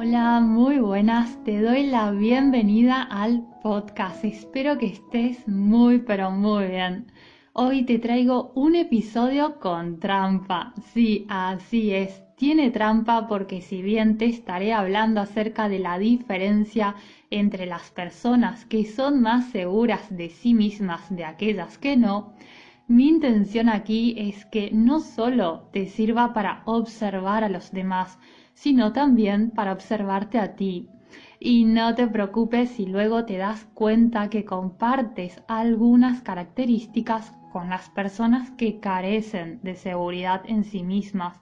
Hola, muy buenas. Te doy la bienvenida al podcast. Espero que estés muy, pero muy bien. Hoy te traigo un episodio con trampa. Sí, así es. Tiene trampa porque si bien te estaré hablando acerca de la diferencia entre las personas que son más seguras de sí mismas de aquellas que no, mi intención aquí es que no solo te sirva para observar a los demás, sino también para observarte a ti. Y no te preocupes si luego te das cuenta que compartes algunas características con las personas que carecen de seguridad en sí mismas,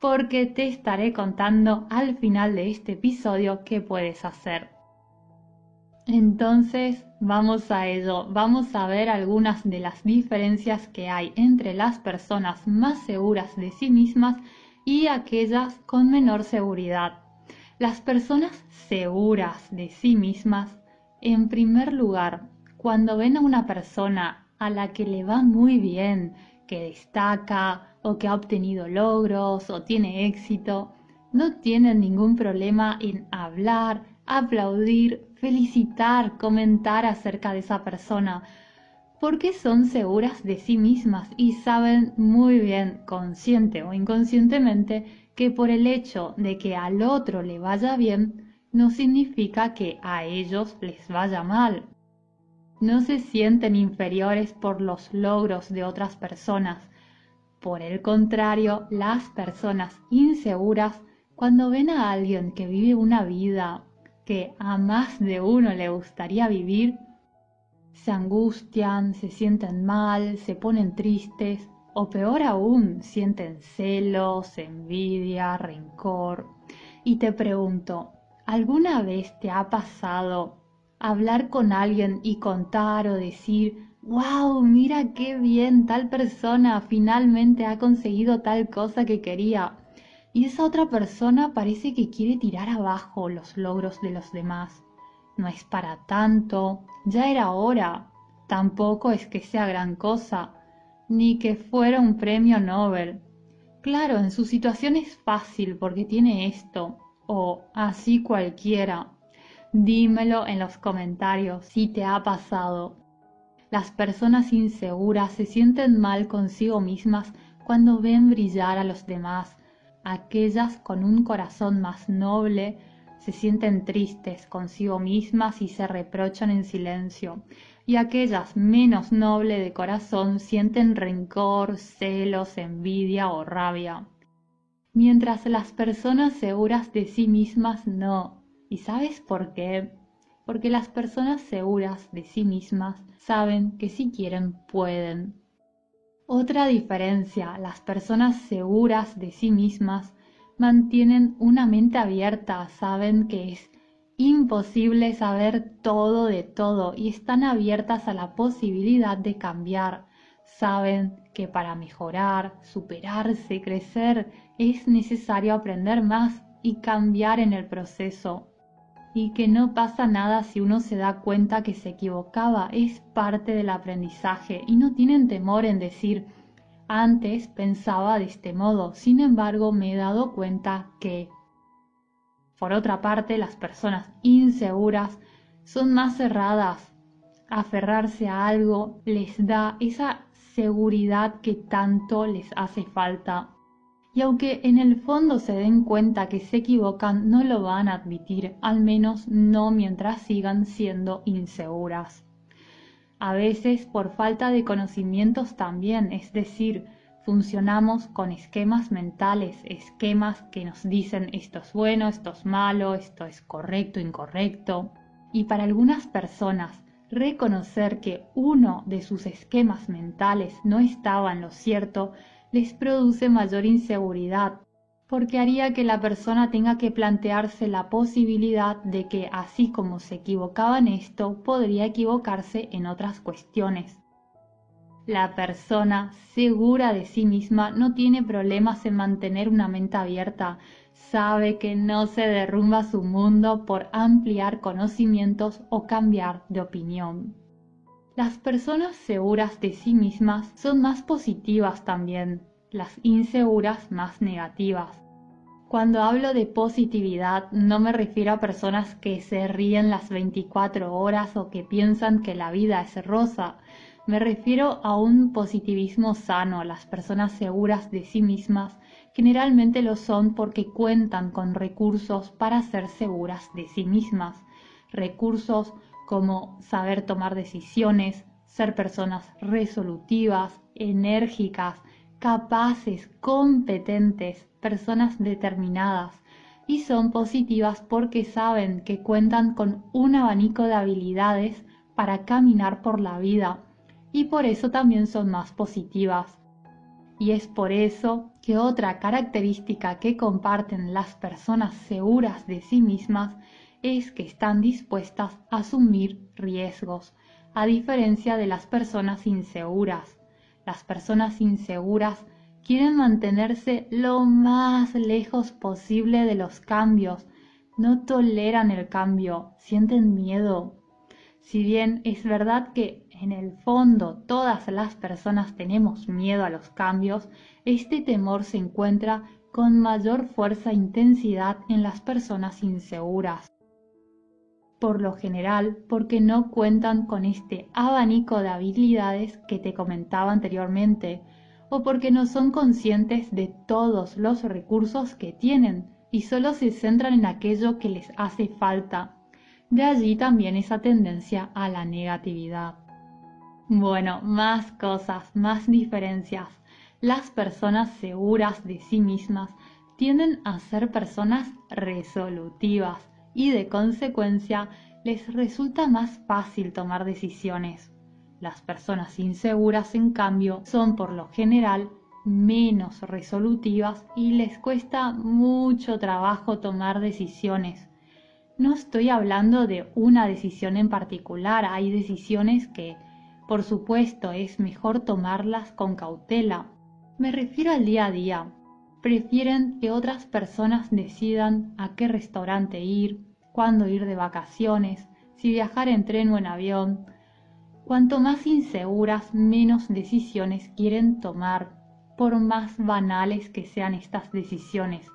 porque te estaré contando al final de este episodio qué puedes hacer. Entonces, vamos a ello. Vamos a ver algunas de las diferencias que hay entre las personas más seguras de sí mismas y aquellas con menor seguridad. Las personas seguras de sí mismas, en primer lugar, cuando ven a una persona a la que le va muy bien, que destaca o que ha obtenido logros o tiene éxito, no tienen ningún problema en hablar, aplaudir, felicitar, comentar acerca de esa persona, porque son seguras de sí mismas y saben muy bien, consciente o inconscientemente, que por el hecho de que al otro le vaya bien, no significa que a ellos les vaya mal. No se sienten inferiores por los logros de otras personas. Por el contrario, las personas inseguras, cuando ven a alguien que vive una vida que a más de uno le gustaría vivir, se angustian, se sienten mal, se ponen tristes o peor aún, sienten celos, envidia, rencor. Y te pregunto, ¿alguna vez te ha pasado hablar con alguien y contar o decir, wow, mira qué bien, tal persona finalmente ha conseguido tal cosa que quería? Y esa otra persona parece que quiere tirar abajo los logros de los demás no es para tanto, ya era hora, tampoco es que sea gran cosa, ni que fuera un premio Nobel. Claro, en su situación es fácil porque tiene esto, o así cualquiera. Dímelo en los comentarios si te ha pasado. Las personas inseguras se sienten mal consigo mismas cuando ven brillar a los demás. Aquellas con un corazón más noble se sienten tristes consigo mismas y se reprochan en silencio, y aquellas menos noble de corazón sienten rencor, celos, envidia o rabia. Mientras las personas seguras de sí mismas no. ¿Y sabes por qué? Porque las personas seguras de sí mismas saben que si quieren pueden. Otra diferencia, las personas seguras de sí mismas mantienen una mente abierta, saben que es imposible saber todo de todo y están abiertas a la posibilidad de cambiar. Saben que para mejorar, superarse, crecer, es necesario aprender más y cambiar en el proceso. Y que no pasa nada si uno se da cuenta que se equivocaba, es parte del aprendizaje y no tienen temor en decir, antes pensaba de este modo, sin embargo me he dado cuenta que, por otra parte, las personas inseguras son más cerradas. Aferrarse a algo les da esa seguridad que tanto les hace falta. Y aunque en el fondo se den cuenta que se equivocan, no lo van a admitir, al menos no mientras sigan siendo inseguras a veces por falta de conocimientos también, es decir, funcionamos con esquemas mentales, esquemas que nos dicen esto es bueno, esto es malo, esto es correcto, incorrecto. Y para algunas personas, reconocer que uno de sus esquemas mentales no estaba en lo cierto les produce mayor inseguridad porque haría que la persona tenga que plantearse la posibilidad de que así como se equivocaba en esto, podría equivocarse en otras cuestiones. La persona segura de sí misma no tiene problemas en mantener una mente abierta, sabe que no se derrumba su mundo por ampliar conocimientos o cambiar de opinión. Las personas seguras de sí mismas son más positivas también, las inseguras más negativas. Cuando hablo de positividad no me refiero a personas que se ríen las 24 horas o que piensan que la vida es rosa. Me refiero a un positivismo sano. Las personas seguras de sí mismas generalmente lo son porque cuentan con recursos para ser seguras de sí mismas. Recursos como saber tomar decisiones, ser personas resolutivas, enérgicas, capaces, competentes, personas determinadas y son positivas porque saben que cuentan con un abanico de habilidades para caminar por la vida y por eso también son más positivas. Y es por eso que otra característica que comparten las personas seguras de sí mismas es que están dispuestas a asumir riesgos, a diferencia de las personas inseguras. Las personas inseguras quieren mantenerse lo más lejos posible de los cambios, no toleran el cambio, sienten miedo. Si bien es verdad que en el fondo todas las personas tenemos miedo a los cambios, este temor se encuentra con mayor fuerza e intensidad en las personas inseguras. Por lo general, porque no cuentan con este abanico de habilidades que te comentaba anteriormente, o porque no son conscientes de todos los recursos que tienen y solo se centran en aquello que les hace falta. De allí también esa tendencia a la negatividad. Bueno, más cosas, más diferencias. Las personas seguras de sí mismas tienden a ser personas resolutivas y de consecuencia les resulta más fácil tomar decisiones. Las personas inseguras, en cambio, son por lo general menos resolutivas y les cuesta mucho trabajo tomar decisiones. No estoy hablando de una decisión en particular, hay decisiones que, por supuesto, es mejor tomarlas con cautela. Me refiero al día a día. Prefieren que otras personas decidan a qué restaurante ir, cuándo ir de vacaciones, si viajar en tren o en avión, Cuanto más inseguras, menos decisiones quieren tomar, por más banales que sean estas decisiones.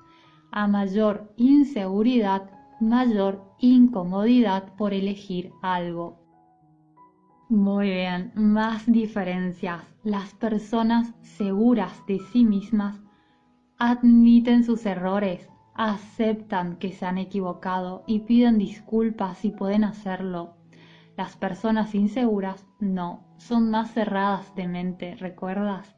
A mayor inseguridad, mayor incomodidad por elegir algo. Muy bien, más diferencias. Las personas seguras de sí mismas admiten sus errores, aceptan que se han equivocado y piden disculpas si pueden hacerlo. Las personas inseguras no, son más cerradas de mente, ¿recuerdas?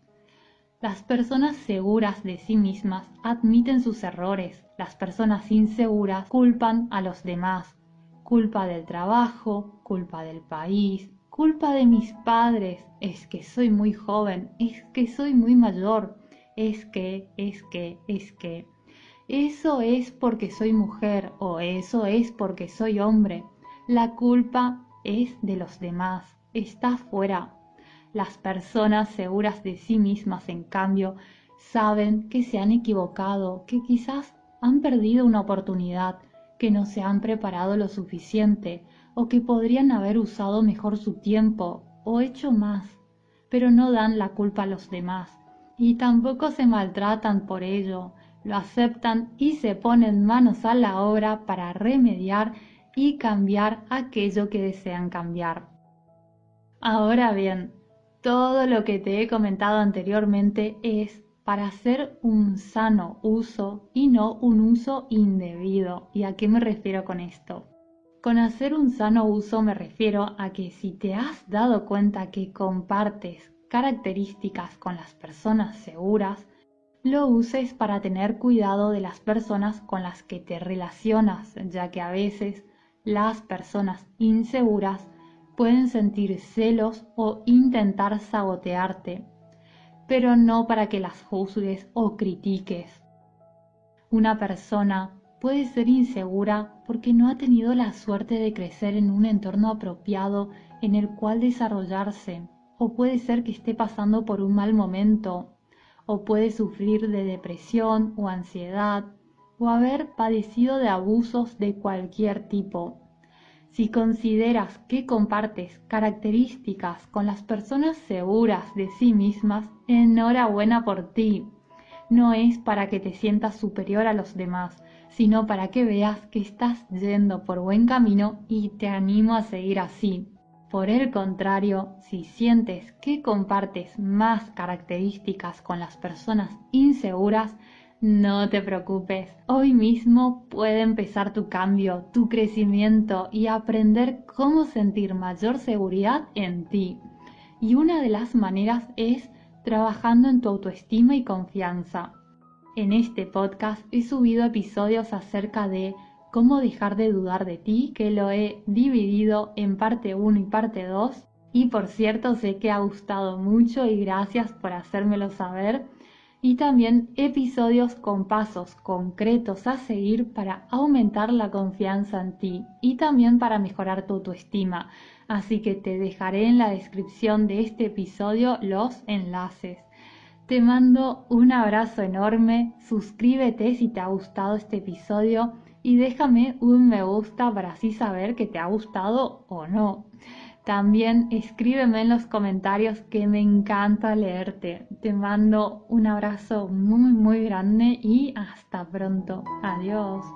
Las personas seguras de sí mismas admiten sus errores. Las personas inseguras culpan a los demás. Culpa del trabajo, culpa del país, culpa de mis padres. Es que soy muy joven, es que soy muy mayor, es que, es que, es que. Eso es porque soy mujer o eso es porque soy hombre. La culpa es de los demás, está fuera. Las personas seguras de sí mismas, en cambio, saben que se han equivocado, que quizás han perdido una oportunidad, que no se han preparado lo suficiente o que podrían haber usado mejor su tiempo o hecho más, pero no dan la culpa a los demás y tampoco se maltratan por ello, lo aceptan y se ponen manos a la obra para remediar y cambiar aquello que desean cambiar. Ahora bien, todo lo que te he comentado anteriormente es para hacer un sano uso y no un uso indebido. ¿Y a qué me refiero con esto? Con hacer un sano uso me refiero a que si te has dado cuenta que compartes características con las personas seguras, lo uses para tener cuidado de las personas con las que te relacionas, ya que a veces las personas inseguras pueden sentir celos o intentar sabotearte, pero no para que las juzgues o critiques. Una persona puede ser insegura porque no ha tenido la suerte de crecer en un entorno apropiado en el cual desarrollarse, o puede ser que esté pasando por un mal momento, o puede sufrir de depresión o ansiedad, o haber padecido de abusos de cualquier tipo. Si consideras que compartes características con las personas seguras de sí mismas, enhorabuena por ti. no es para que te sientas superior a los demás, sino para que veas que estás yendo por buen camino y te animo a seguir así. Por el contrario, si sientes que compartes más características con las personas inseguras, no te preocupes, hoy mismo puede empezar tu cambio, tu crecimiento y aprender cómo sentir mayor seguridad en ti. Y una de las maneras es trabajando en tu autoestima y confianza. En este podcast he subido episodios acerca de cómo dejar de dudar de ti, que lo he dividido en parte 1 y parte 2. Y por cierto, sé que ha gustado mucho y gracias por hacérmelo saber y también episodios con pasos concretos a seguir para aumentar la confianza en ti y también para mejorar tu autoestima. Así que te dejaré en la descripción de este episodio los enlaces. Te mando un abrazo enorme, suscríbete si te ha gustado este episodio y déjame un me gusta para así saber que te ha gustado o no. También escríbeme en los comentarios que me encanta leerte. Te mando un abrazo muy muy grande y hasta pronto. Adiós.